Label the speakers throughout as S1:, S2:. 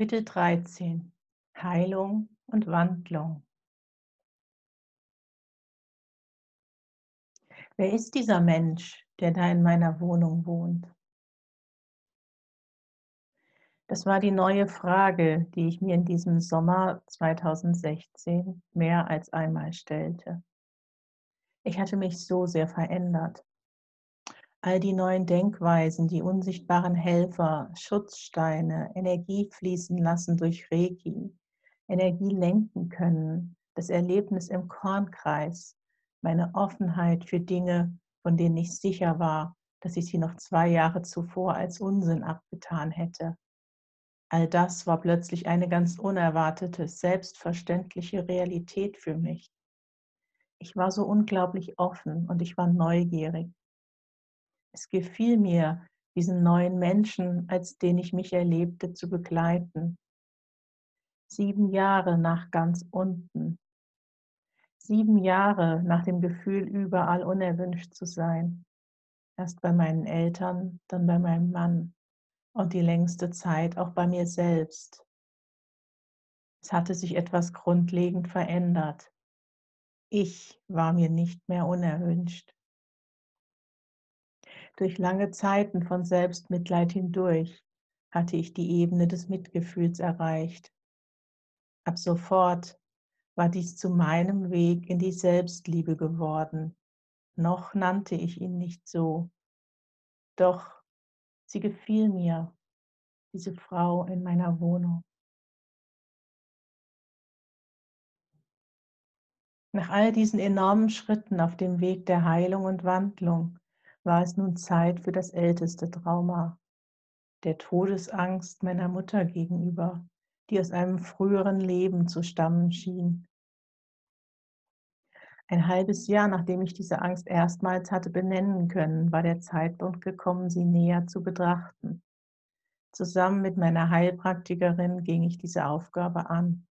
S1: Kapitel 13 Heilung und Wandlung Wer ist dieser Mensch, der da in meiner Wohnung wohnt? Das war die neue Frage, die ich mir in diesem Sommer 2016 mehr als einmal stellte. Ich hatte mich so sehr verändert. All die neuen Denkweisen, die unsichtbaren Helfer, Schutzsteine, Energie fließen lassen durch Reiki, Energie lenken können, das Erlebnis im Kornkreis, meine Offenheit für Dinge, von denen ich sicher war, dass ich sie noch zwei Jahre zuvor als Unsinn abgetan hätte. All das war plötzlich eine ganz unerwartete, selbstverständliche Realität für mich. Ich war so unglaublich offen und ich war neugierig. Es gefiel mir, diesen neuen Menschen, als den ich mich erlebte, zu begleiten. Sieben Jahre nach ganz unten. Sieben Jahre nach dem Gefühl, überall unerwünscht zu sein. Erst bei meinen Eltern, dann bei meinem Mann und die längste Zeit auch bei mir selbst. Es hatte sich etwas grundlegend verändert. Ich war mir nicht mehr unerwünscht durch lange Zeiten von Selbstmitleid hindurch hatte ich die Ebene des Mitgefühls erreicht. Ab sofort war dies zu meinem Weg in die Selbstliebe geworden. Noch nannte ich ihn nicht so. Doch sie gefiel mir, diese Frau in meiner Wohnung. Nach all diesen enormen Schritten auf dem Weg der Heilung und Wandlung war es nun Zeit für das älteste Trauma, der Todesangst meiner Mutter gegenüber, die aus einem früheren Leben zu stammen schien. Ein halbes Jahr nachdem ich diese Angst erstmals hatte benennen können, war der Zeitpunkt gekommen, sie näher zu betrachten. Zusammen mit meiner Heilpraktikerin ging ich diese Aufgabe an.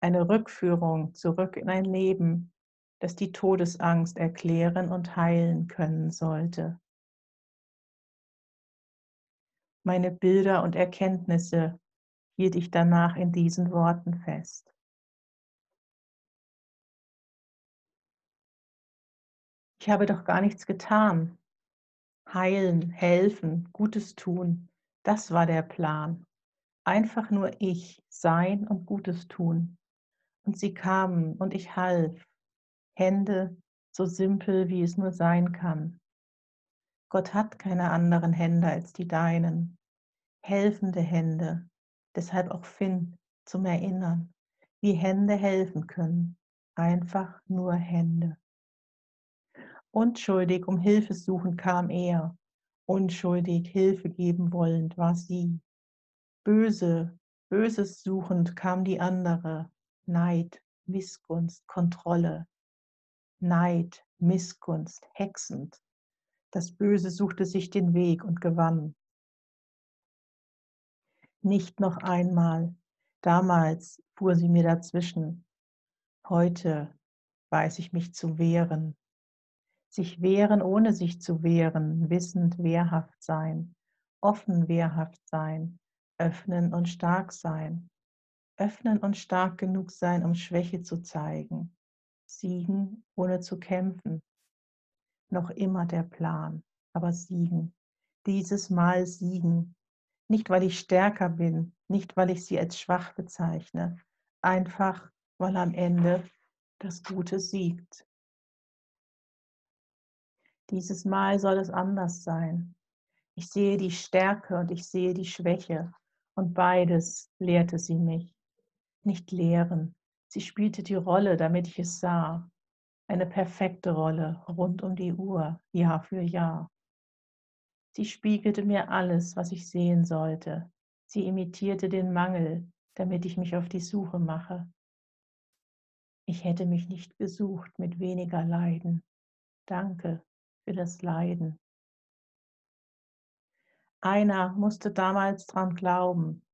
S1: Eine Rückführung zurück in ein Leben, das die Todesangst erklären und heilen können sollte. Meine Bilder und Erkenntnisse hielt ich danach in diesen Worten fest. Ich habe doch gar nichts getan. Heilen, helfen, Gutes tun, das war der Plan. Einfach nur ich, sein und Gutes tun. Und sie kamen und ich half Hände, so simpel wie es nur sein kann. Gott hat keine anderen Hände als die deinen, helfende Hände, deshalb auch Finn zum Erinnern, wie Hände helfen können, einfach nur Hände. Unschuldig um Hilfe suchend kam er, unschuldig Hilfe geben wollend war sie. Böse, Böses suchend kam die andere, Neid, Missgunst, Kontrolle, Neid, Missgunst, hexend. Das Böse suchte sich den Weg und gewann. Nicht noch einmal. Damals fuhr sie mir dazwischen. Heute weiß ich mich zu wehren. Sich wehren, ohne sich zu wehren, wissend wehrhaft sein, offen wehrhaft sein, öffnen und stark sein. Öffnen und stark genug sein, um Schwäche zu zeigen Siegen ohne zu kämpfen. Noch immer der Plan, aber siegen. Dieses Mal siegen. Nicht, weil ich stärker bin, nicht, weil ich sie als schwach bezeichne, einfach, weil am Ende das Gute siegt. Dieses Mal soll es anders sein. Ich sehe die Stärke und ich sehe die Schwäche und beides lehrte sie mich. Nicht lehren, Sie spielte die Rolle, damit ich es sah. Eine perfekte Rolle, rund um die Uhr, Jahr für Jahr. Sie spiegelte mir alles, was ich sehen sollte. Sie imitierte den Mangel, damit ich mich auf die Suche mache. Ich hätte mich nicht gesucht mit weniger Leiden. Danke für das Leiden. Einer musste damals dran glauben.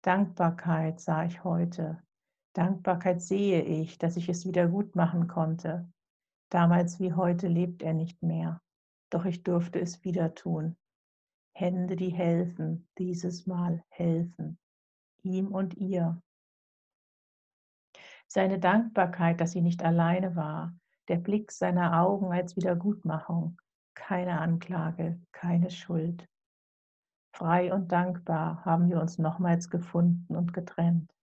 S1: Dankbarkeit sah ich heute. Dankbarkeit sehe ich, dass ich es wieder gut machen konnte. Damals wie heute lebt er nicht mehr, doch ich durfte es wieder tun. Hände, die helfen, dieses Mal helfen. ihm und ihr. Seine Dankbarkeit, dass sie nicht alleine war, der Blick seiner Augen als Wiedergutmachung, keine Anklage, keine Schuld. Frei und dankbar haben wir uns nochmals gefunden und getrennt.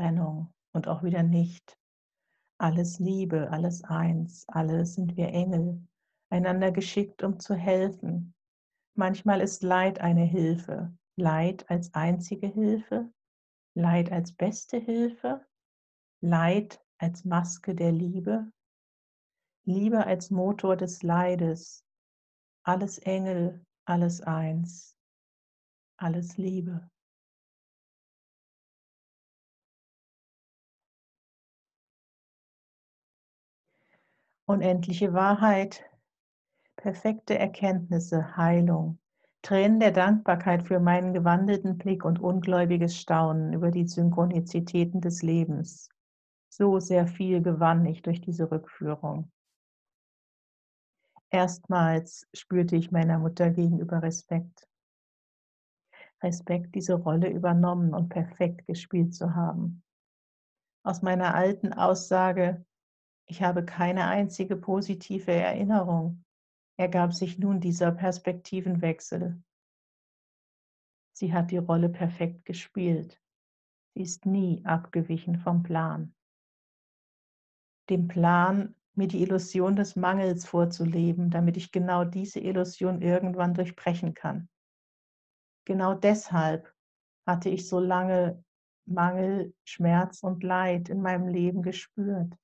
S1: Trennung und auch wieder nicht. Alles Liebe, alles eins, alles sind wir Engel, einander geschickt, um zu helfen. Manchmal ist Leid eine Hilfe, Leid als einzige Hilfe, Leid als beste Hilfe, Leid als Maske der Liebe, Liebe als Motor des Leides, alles Engel, alles eins, alles Liebe. Unendliche Wahrheit, perfekte Erkenntnisse, Heilung, Tränen der Dankbarkeit für meinen gewandelten Blick und ungläubiges Staunen über die Synchronizitäten des Lebens. So sehr viel gewann ich durch diese Rückführung. Erstmals spürte ich meiner Mutter gegenüber Respekt. Respekt, diese Rolle übernommen und perfekt gespielt zu haben. Aus meiner alten Aussage, ich habe keine einzige positive Erinnerung, ergab sich nun dieser Perspektivenwechsel. Sie hat die Rolle perfekt gespielt. Sie ist nie abgewichen vom Plan. Dem Plan, mir die Illusion des Mangels vorzuleben, damit ich genau diese Illusion irgendwann durchbrechen kann. Genau deshalb hatte ich so lange Mangel, Schmerz und Leid in meinem Leben gespürt.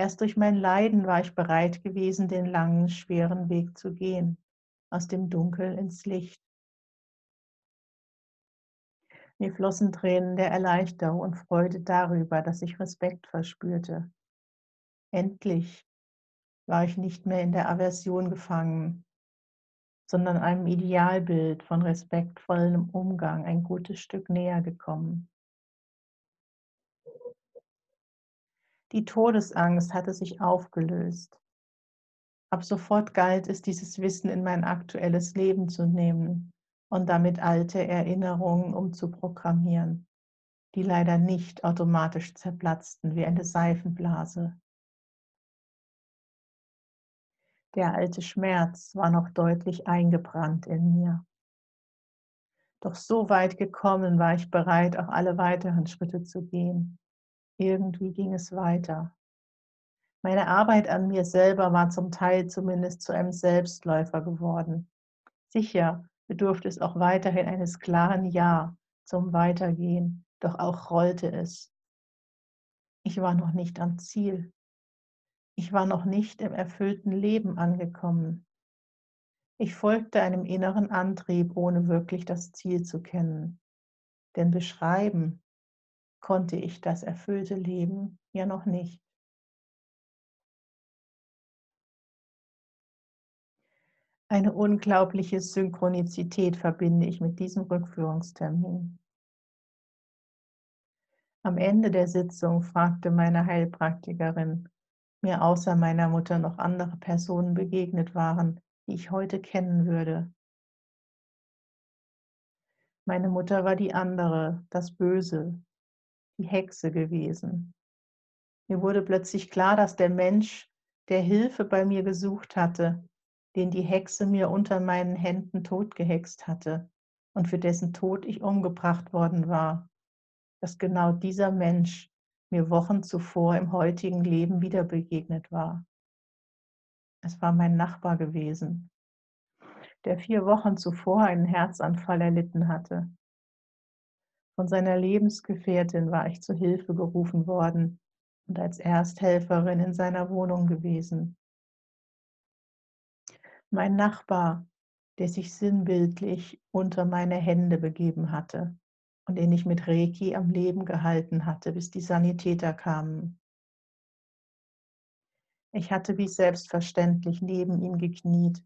S1: Erst durch mein Leiden war ich bereit gewesen, den langen, schweren Weg zu gehen, aus dem Dunkel ins Licht. Mir flossen Tränen der Erleichterung und Freude darüber, dass ich Respekt verspürte. Endlich war ich nicht mehr in der Aversion gefangen, sondern einem Idealbild von respektvollem Umgang ein gutes Stück näher gekommen. Die Todesangst hatte sich aufgelöst. Ab sofort galt es, dieses Wissen in mein aktuelles Leben zu nehmen und damit alte Erinnerungen umzuprogrammieren, die leider nicht automatisch zerplatzten wie eine Seifenblase. Der alte Schmerz war noch deutlich eingebrannt in mir. Doch so weit gekommen war ich bereit, auch alle weiteren Schritte zu gehen. Irgendwie ging es weiter. Meine Arbeit an mir selber war zum Teil zumindest zu einem Selbstläufer geworden. Sicher bedurfte es auch weiterhin eines klaren Ja zum Weitergehen, doch auch rollte es. Ich war noch nicht am Ziel. Ich war noch nicht im erfüllten Leben angekommen. Ich folgte einem inneren Antrieb, ohne wirklich das Ziel zu kennen. Denn beschreiben konnte ich das erfüllte Leben ja noch nicht. Eine unglaubliche Synchronizität verbinde ich mit diesem Rückführungstermin. Am Ende der Sitzung fragte meine Heilpraktikerin, mir außer meiner Mutter noch andere Personen begegnet waren, die ich heute kennen würde. Meine Mutter war die andere, das Böse, die Hexe gewesen. Mir wurde plötzlich klar, dass der Mensch, der Hilfe bei mir gesucht hatte, den die Hexe mir unter meinen Händen totgehext hatte und für dessen Tod ich umgebracht worden war, dass genau dieser Mensch mir Wochen zuvor im heutigen Leben wieder begegnet war. Es war mein Nachbar gewesen, der vier Wochen zuvor einen Herzanfall erlitten hatte. Von seiner Lebensgefährtin war ich zu Hilfe gerufen worden und als Ersthelferin in seiner Wohnung gewesen. Mein Nachbar, der sich sinnbildlich unter meine Hände begeben hatte und den ich mit Reiki am Leben gehalten hatte, bis die Sanitäter kamen. Ich hatte wie selbstverständlich neben ihm gekniet,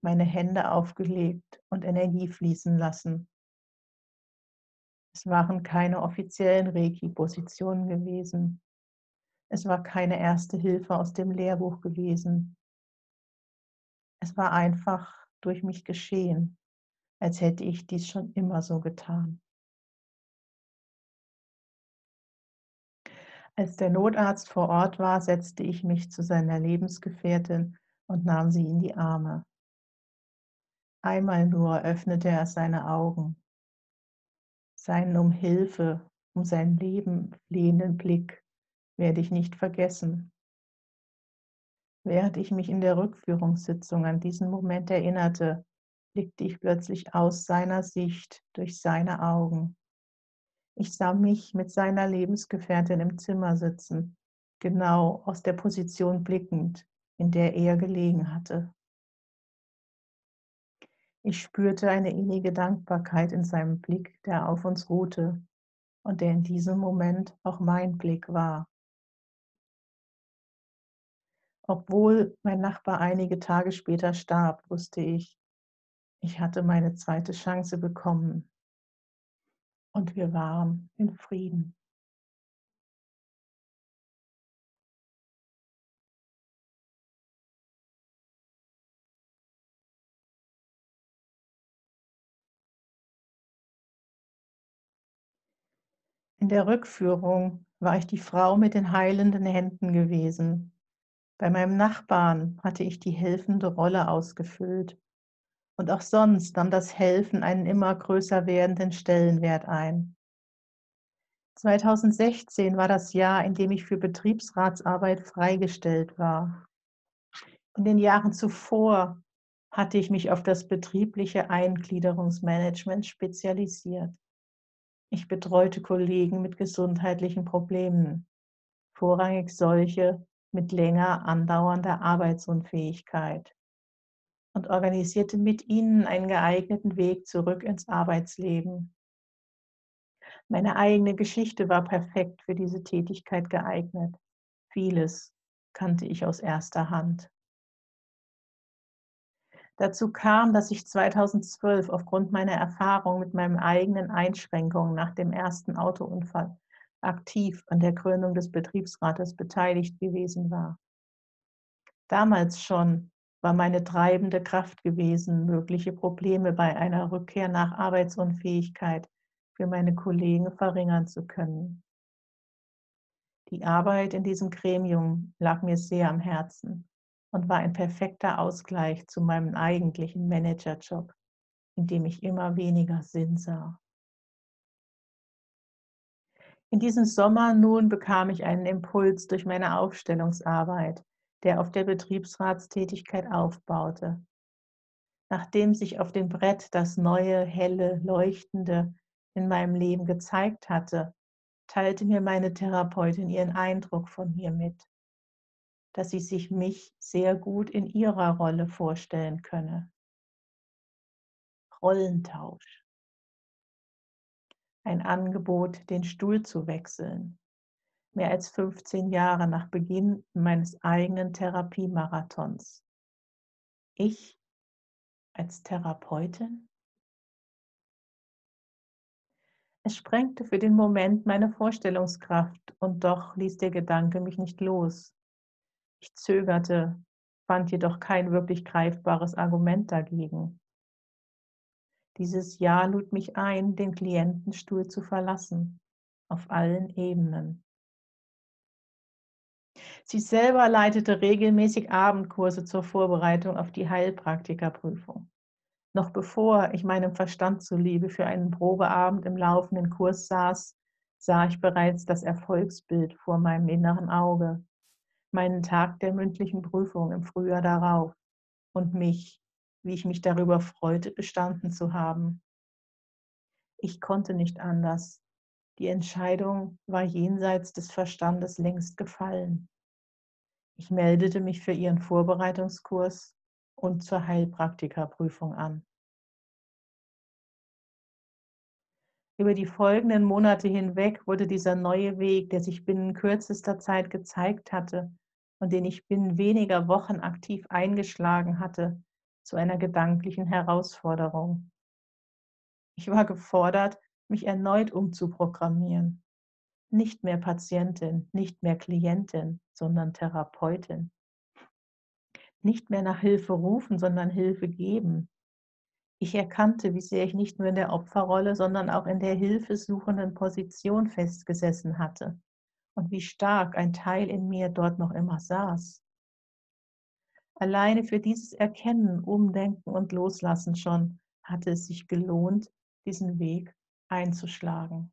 S1: meine Hände aufgelegt und Energie fließen lassen. Es waren keine offiziellen Reiki-Positionen gewesen. Es war keine erste Hilfe aus dem Lehrbuch gewesen. Es war einfach durch mich geschehen, als hätte ich dies schon immer so getan. Als der Notarzt vor Ort war, setzte ich mich zu seiner Lebensgefährtin und nahm sie in die Arme. Einmal nur öffnete er seine Augen. Seinen um Hilfe, um sein Leben flehenden Blick werde ich nicht vergessen. Während ich mich in der Rückführungssitzung an diesen Moment erinnerte, blickte ich plötzlich aus seiner Sicht durch seine Augen. Ich sah mich mit seiner Lebensgefährtin im Zimmer sitzen, genau aus der Position blickend, in der er gelegen hatte. Ich spürte eine innige Dankbarkeit in seinem Blick, der auf uns ruhte und der in diesem Moment auch mein Blick war. Obwohl mein Nachbar einige Tage später starb, wusste ich, ich hatte meine zweite Chance bekommen und wir waren in Frieden. In der Rückführung war ich die Frau mit den heilenden Händen gewesen. Bei meinem Nachbarn hatte ich die helfende Rolle ausgefüllt. Und auch sonst nahm das Helfen einen immer größer werdenden Stellenwert ein. 2016 war das Jahr, in dem ich für Betriebsratsarbeit freigestellt war. In den Jahren zuvor hatte ich mich auf das betriebliche Eingliederungsmanagement spezialisiert. Ich betreute Kollegen mit gesundheitlichen Problemen, vorrangig solche mit länger andauernder Arbeitsunfähigkeit und organisierte mit ihnen einen geeigneten Weg zurück ins Arbeitsleben. Meine eigene Geschichte war perfekt für diese Tätigkeit geeignet. Vieles kannte ich aus erster Hand. Dazu kam, dass ich 2012 aufgrund meiner Erfahrung mit meinen eigenen Einschränkungen nach dem ersten Autounfall aktiv an der Gründung des Betriebsrates beteiligt gewesen war. Damals schon war meine treibende Kraft gewesen, mögliche Probleme bei einer Rückkehr nach Arbeitsunfähigkeit für meine Kollegen verringern zu können. Die Arbeit in diesem Gremium lag mir sehr am Herzen und war ein perfekter Ausgleich zu meinem eigentlichen Managerjob, in dem ich immer weniger Sinn sah. In diesem Sommer nun bekam ich einen Impuls durch meine Aufstellungsarbeit, der auf der Betriebsratstätigkeit aufbaute. Nachdem sich auf dem Brett das neue, helle, leuchtende in meinem Leben gezeigt hatte, teilte mir meine Therapeutin ihren Eindruck von mir mit dass sie sich mich sehr gut in ihrer Rolle vorstellen könne. Rollentausch. Ein Angebot, den Stuhl zu wechseln. Mehr als 15 Jahre nach Beginn meines eigenen Therapiemarathons. Ich als Therapeutin? Es sprengte für den Moment meine Vorstellungskraft und doch ließ der Gedanke mich nicht los. Ich zögerte, fand jedoch kein wirklich greifbares Argument dagegen. Dieses Ja lud mich ein, den Klientenstuhl zu verlassen, auf allen Ebenen. Sie selber leitete regelmäßig Abendkurse zur Vorbereitung auf die Heilpraktikerprüfung. Noch bevor ich meinem Verstand zuliebe für einen Probeabend im laufenden Kurs saß, sah ich bereits das Erfolgsbild vor meinem inneren Auge meinen Tag der mündlichen Prüfung im Frühjahr darauf und mich, wie ich mich darüber freute, bestanden zu haben. Ich konnte nicht anders. Die Entscheidung war jenseits des Verstandes längst gefallen. Ich meldete mich für ihren Vorbereitungskurs und zur Heilpraktikerprüfung an. Über die folgenden Monate hinweg wurde dieser neue Weg, der sich binnen kürzester Zeit gezeigt hatte und den ich binnen weniger Wochen aktiv eingeschlagen hatte, zu einer gedanklichen Herausforderung. Ich war gefordert, mich erneut umzuprogrammieren. Nicht mehr Patientin, nicht mehr Klientin, sondern Therapeutin. Nicht mehr nach Hilfe rufen, sondern Hilfe geben. Ich erkannte, wie sehr ich nicht nur in der Opferrolle, sondern auch in der hilfesuchenden Position festgesessen hatte und wie stark ein Teil in mir dort noch immer saß. Alleine für dieses Erkennen, Umdenken und Loslassen schon hatte es sich gelohnt, diesen Weg einzuschlagen.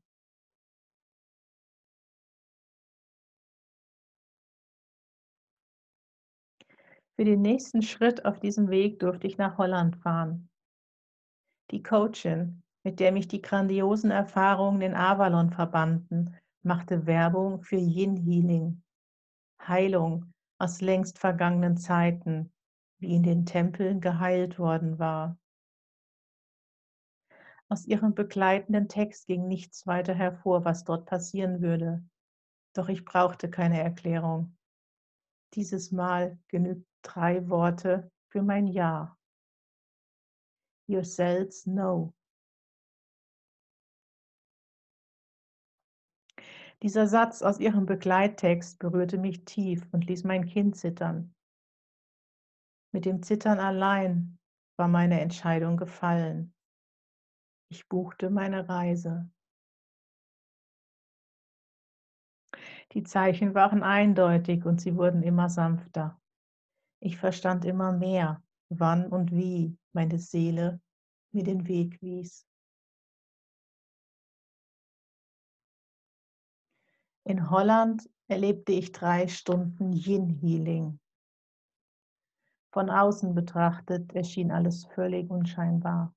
S1: Für den nächsten Schritt auf diesem Weg durfte ich nach Holland fahren. Die Coachin, mit der mich die grandiosen Erfahrungen in Avalon verbanden, machte Werbung für Yin Healing, Heilung aus längst vergangenen Zeiten, wie in den Tempeln geheilt worden war. Aus ihrem begleitenden Text ging nichts weiter hervor, was dort passieren würde. Doch ich brauchte keine Erklärung. Dieses Mal genügt drei Worte für mein Ja. Your cells know. Dieser Satz aus ihrem Begleittext berührte mich tief und ließ mein Kind zittern. Mit dem Zittern allein war meine Entscheidung gefallen. Ich buchte meine Reise. Die Zeichen waren eindeutig und sie wurden immer sanfter. Ich verstand immer mehr, wann und wie meine Seele mir den Weg wies. In Holland erlebte ich drei Stunden Yin Healing. Von außen betrachtet erschien alles völlig unscheinbar.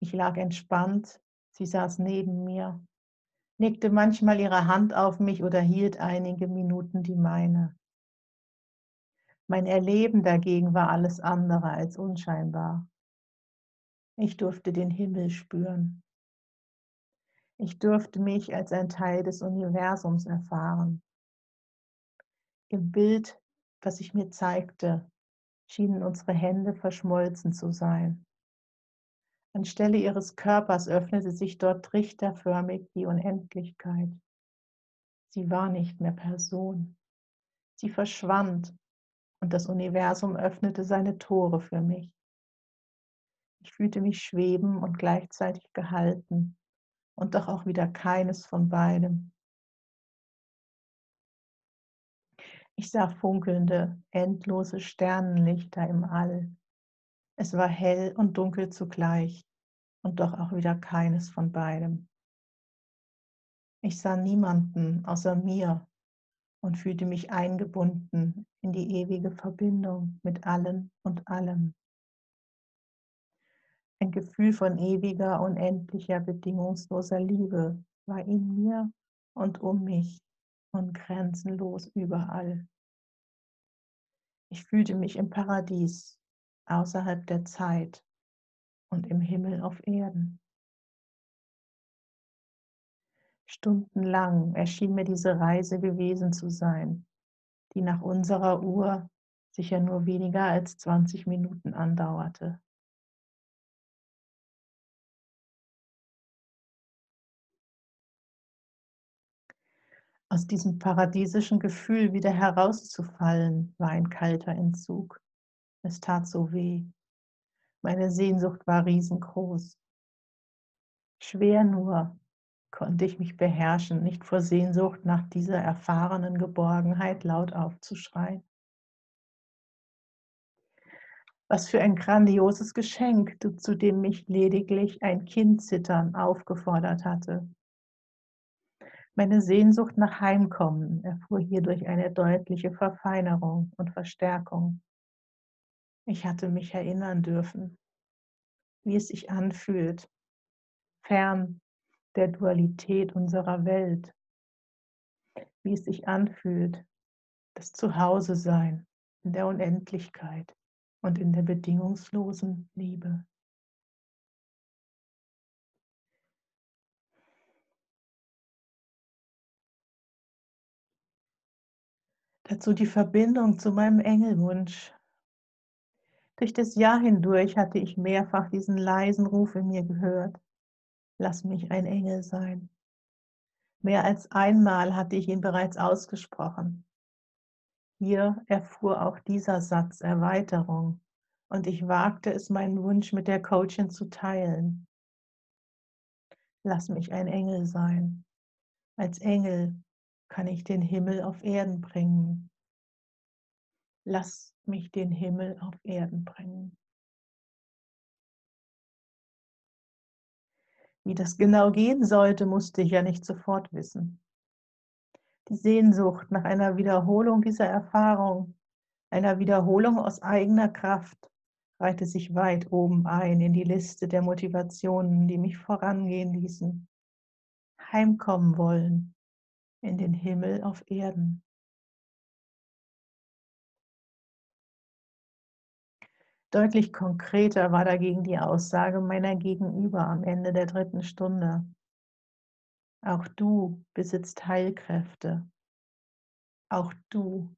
S1: Ich lag entspannt, sie saß neben mir, legte manchmal ihre Hand auf mich oder hielt einige Minuten die meine. Mein Erleben dagegen war alles andere als unscheinbar. Ich durfte den Himmel spüren. Ich durfte mich als ein Teil des Universums erfahren. Im Bild, was sich mir zeigte, schienen unsere Hände verschmolzen zu sein. Anstelle ihres Körpers öffnete sich dort trichterförmig die Unendlichkeit. Sie war nicht mehr Person. Sie verschwand und das Universum öffnete seine Tore für mich. Ich fühlte mich schweben und gleichzeitig gehalten und doch auch wieder keines von beidem. Ich sah funkelnde, endlose Sternenlichter im All. Es war hell und dunkel zugleich und doch auch wieder keines von beidem. Ich sah niemanden außer mir und fühlte mich eingebunden in die ewige Verbindung mit allen und allem. Ein Gefühl von ewiger, unendlicher, bedingungsloser Liebe war in mir und um mich und grenzenlos überall. Ich fühlte mich im Paradies außerhalb der Zeit und im Himmel auf Erden. Stundenlang erschien mir diese Reise gewesen zu sein, die nach unserer Uhr sicher nur weniger als 20 Minuten andauerte. Aus diesem paradiesischen Gefühl wieder herauszufallen, war ein kalter Entzug. Es tat so weh. Meine Sehnsucht war riesengroß. Schwer nur konnte ich mich beherrschen, nicht vor Sehnsucht nach dieser erfahrenen Geborgenheit laut aufzuschreien. Was für ein grandioses Geschenk, zu dem mich lediglich ein Kindzittern aufgefordert hatte. Meine Sehnsucht nach Heimkommen erfuhr hierdurch eine deutliche Verfeinerung und Verstärkung. Ich hatte mich erinnern dürfen, wie es sich anfühlt, fern der Dualität unserer Welt, wie es sich anfühlt, das Zuhause-Sein in der Unendlichkeit und in der bedingungslosen Liebe. Dazu die Verbindung zu meinem Engelwunsch, durch das Jahr hindurch hatte ich mehrfach diesen leisen Ruf in mir gehört. Lass mich ein Engel sein. Mehr als einmal hatte ich ihn bereits ausgesprochen. Hier erfuhr auch dieser Satz Erweiterung und ich wagte es, meinen Wunsch mit der Coachin zu teilen. Lass mich ein Engel sein. Als Engel kann ich den Himmel auf Erden bringen. Lass mich den Himmel auf Erden bringen. Wie das genau gehen sollte, musste ich ja nicht sofort wissen. Die Sehnsucht nach einer Wiederholung dieser Erfahrung, einer Wiederholung aus eigener Kraft, reihte sich weit oben ein in die Liste der Motivationen, die mich vorangehen ließen. Heimkommen wollen in den Himmel auf Erden. Deutlich konkreter war dagegen die Aussage meiner Gegenüber am Ende der dritten Stunde. Auch du besitzt Heilkräfte. Auch du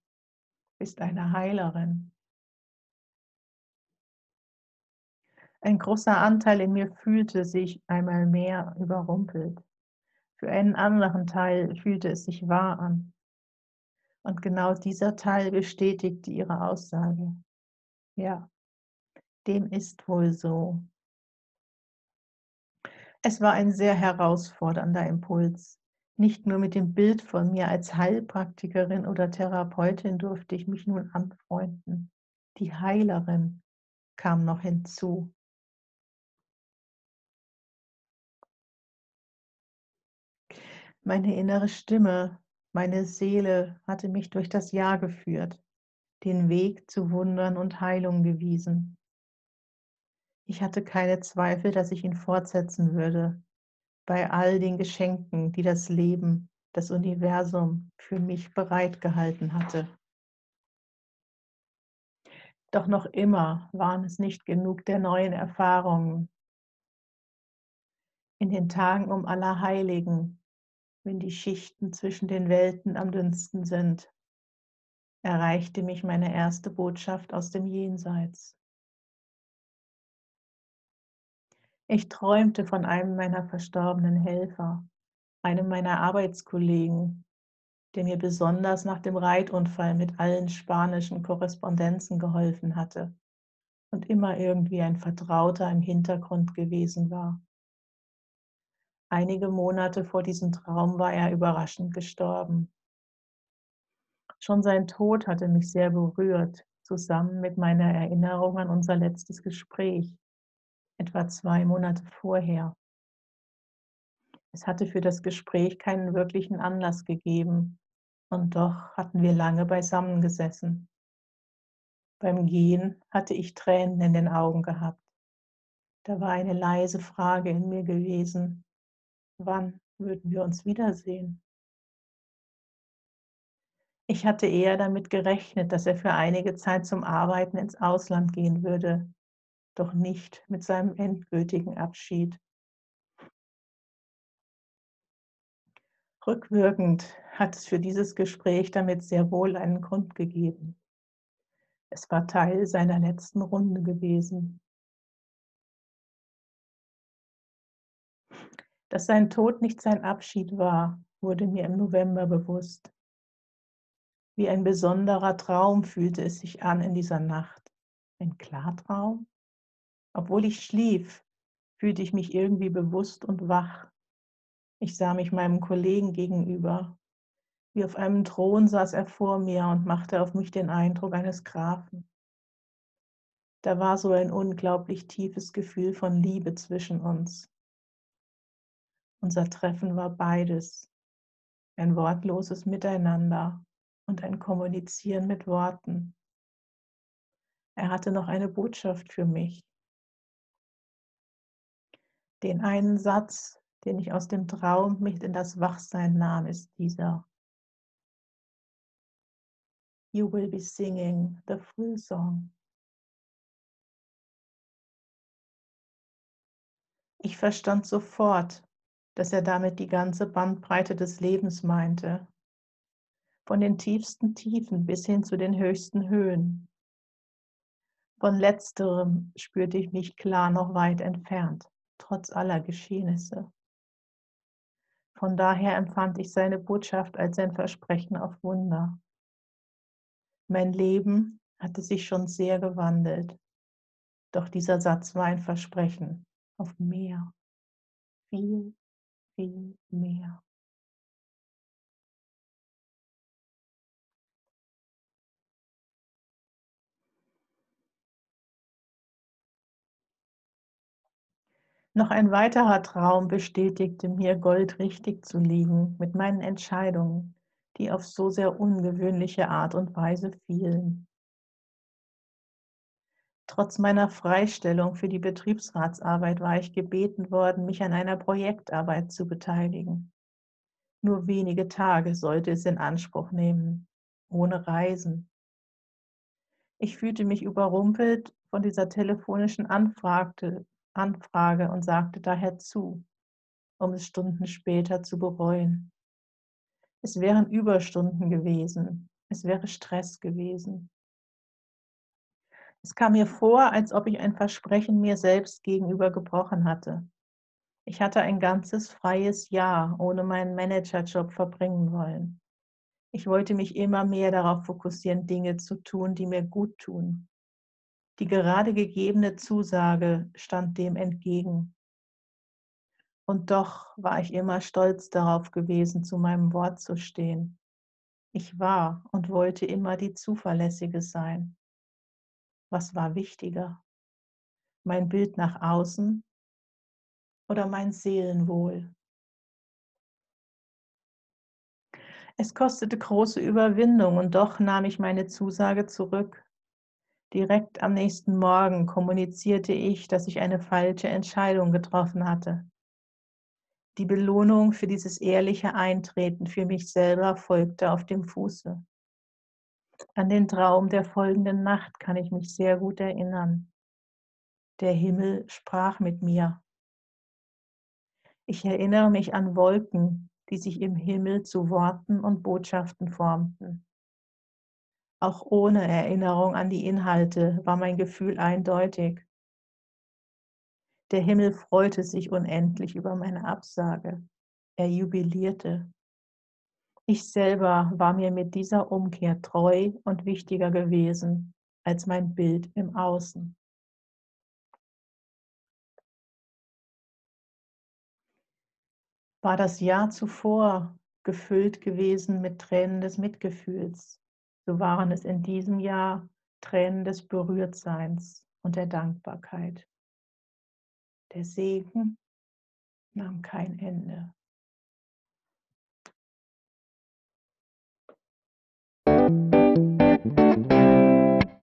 S1: bist eine Heilerin. Ein großer Anteil in mir fühlte sich einmal mehr überrumpelt. Für einen anderen Teil fühlte es sich wahr an. Und genau dieser Teil bestätigte ihre Aussage. Ja, dem ist wohl so. Es war ein sehr herausfordernder Impuls. Nicht nur mit dem Bild von mir als Heilpraktikerin oder Therapeutin durfte ich mich nun anfreunden. Die Heilerin kam noch hinzu. Meine innere Stimme, meine Seele hatte mich durch das Jahr geführt, den Weg zu Wundern und Heilung gewiesen. Ich hatte keine Zweifel, dass ich ihn fortsetzen würde, bei all den Geschenken, die das Leben, das Universum für mich bereitgehalten hatte. Doch noch immer waren es nicht genug der neuen Erfahrungen. In den Tagen um Allerheiligen, wenn die Schichten zwischen den Welten am dünnsten sind, erreichte mich meine erste Botschaft aus dem Jenseits. Ich träumte von einem meiner verstorbenen Helfer, einem meiner Arbeitskollegen, der mir besonders nach dem Reitunfall mit allen spanischen Korrespondenzen geholfen hatte und immer irgendwie ein Vertrauter im Hintergrund gewesen war. Einige Monate vor diesem Traum war er überraschend gestorben. Schon sein Tod hatte mich sehr berührt, zusammen mit meiner Erinnerung an unser letztes Gespräch etwa zwei Monate vorher. Es hatte für das Gespräch keinen wirklichen Anlass gegeben, und doch hatten wir lange beisammen gesessen. Beim Gehen hatte ich Tränen in den Augen gehabt. Da war eine leise Frage in mir gewesen. Wann würden wir uns wiedersehen? Ich hatte eher damit gerechnet, dass er für einige Zeit zum Arbeiten ins Ausland gehen würde, doch nicht mit seinem endgültigen Abschied. Rückwirkend hat es für dieses Gespräch damit sehr wohl einen Grund gegeben. Es war Teil seiner letzten Runde gewesen. Dass sein Tod nicht sein Abschied war, wurde mir im November bewusst. Wie ein besonderer Traum fühlte es sich an in dieser Nacht. Ein Klartraum? Obwohl ich schlief, fühlte ich mich irgendwie bewusst und wach. Ich sah mich meinem Kollegen gegenüber. Wie auf einem Thron saß er vor mir und machte auf mich den Eindruck eines Grafen. Da war so ein unglaublich tiefes Gefühl von Liebe zwischen uns. Unser Treffen war beides, ein wortloses Miteinander und ein Kommunizieren mit Worten. Er hatte noch eine Botschaft für mich. Den einen Satz, den ich aus dem Traum mit in das Wachsein nahm, ist dieser. You will be singing the full song. Ich verstand sofort, dass er damit die ganze Bandbreite des Lebens meinte, von den tiefsten Tiefen bis hin zu den höchsten Höhen. Von letzterem spürte ich mich klar noch weit entfernt trotz aller Geschehnisse. Von daher empfand ich seine Botschaft als ein Versprechen auf Wunder. Mein Leben hatte sich schon sehr gewandelt, doch dieser Satz war ein Versprechen auf mehr, viel, viel mehr. Noch ein weiterer Traum bestätigte mir, goldrichtig zu liegen mit meinen Entscheidungen, die auf so sehr ungewöhnliche Art und Weise fielen. Trotz meiner Freistellung für die Betriebsratsarbeit war ich gebeten worden, mich an einer Projektarbeit zu beteiligen. Nur wenige Tage sollte es in Anspruch nehmen, ohne Reisen. Ich fühlte mich überrumpelt von dieser telefonischen Anfrage, Anfrage und sagte daher zu, um es Stunden später zu bereuen. Es wären Überstunden gewesen, es wäre Stress gewesen. Es kam mir vor, als ob ich ein Versprechen mir selbst gegenüber gebrochen hatte. Ich hatte ein ganzes freies Jahr ohne meinen Managerjob verbringen wollen. Ich wollte mich immer mehr darauf fokussieren, Dinge zu tun, die mir gut tun. Die gerade gegebene Zusage stand dem entgegen. Und doch war ich immer stolz darauf gewesen, zu meinem Wort zu stehen. Ich war und wollte immer die Zuverlässige sein. Was war wichtiger? Mein Bild nach außen oder mein Seelenwohl? Es kostete große Überwindung und doch nahm ich meine Zusage zurück. Direkt am nächsten Morgen kommunizierte ich, dass ich eine falsche Entscheidung getroffen hatte. Die Belohnung für dieses ehrliche Eintreten für mich selber folgte auf dem Fuße. An den Traum der folgenden Nacht kann ich mich sehr gut erinnern. Der Himmel sprach mit mir. Ich erinnere mich an Wolken, die sich im Himmel zu Worten und Botschaften formten. Auch ohne Erinnerung an die Inhalte war mein Gefühl eindeutig. Der Himmel freute sich unendlich über meine Absage. Er jubilierte. Ich selber war mir mit dieser Umkehr treu und wichtiger gewesen als mein Bild im Außen. War das Jahr zuvor gefüllt gewesen mit Tränen des Mitgefühls, so waren es in diesem Jahr Tränen des Berührtseins und der Dankbarkeit. Der Segen nahm kein Ende.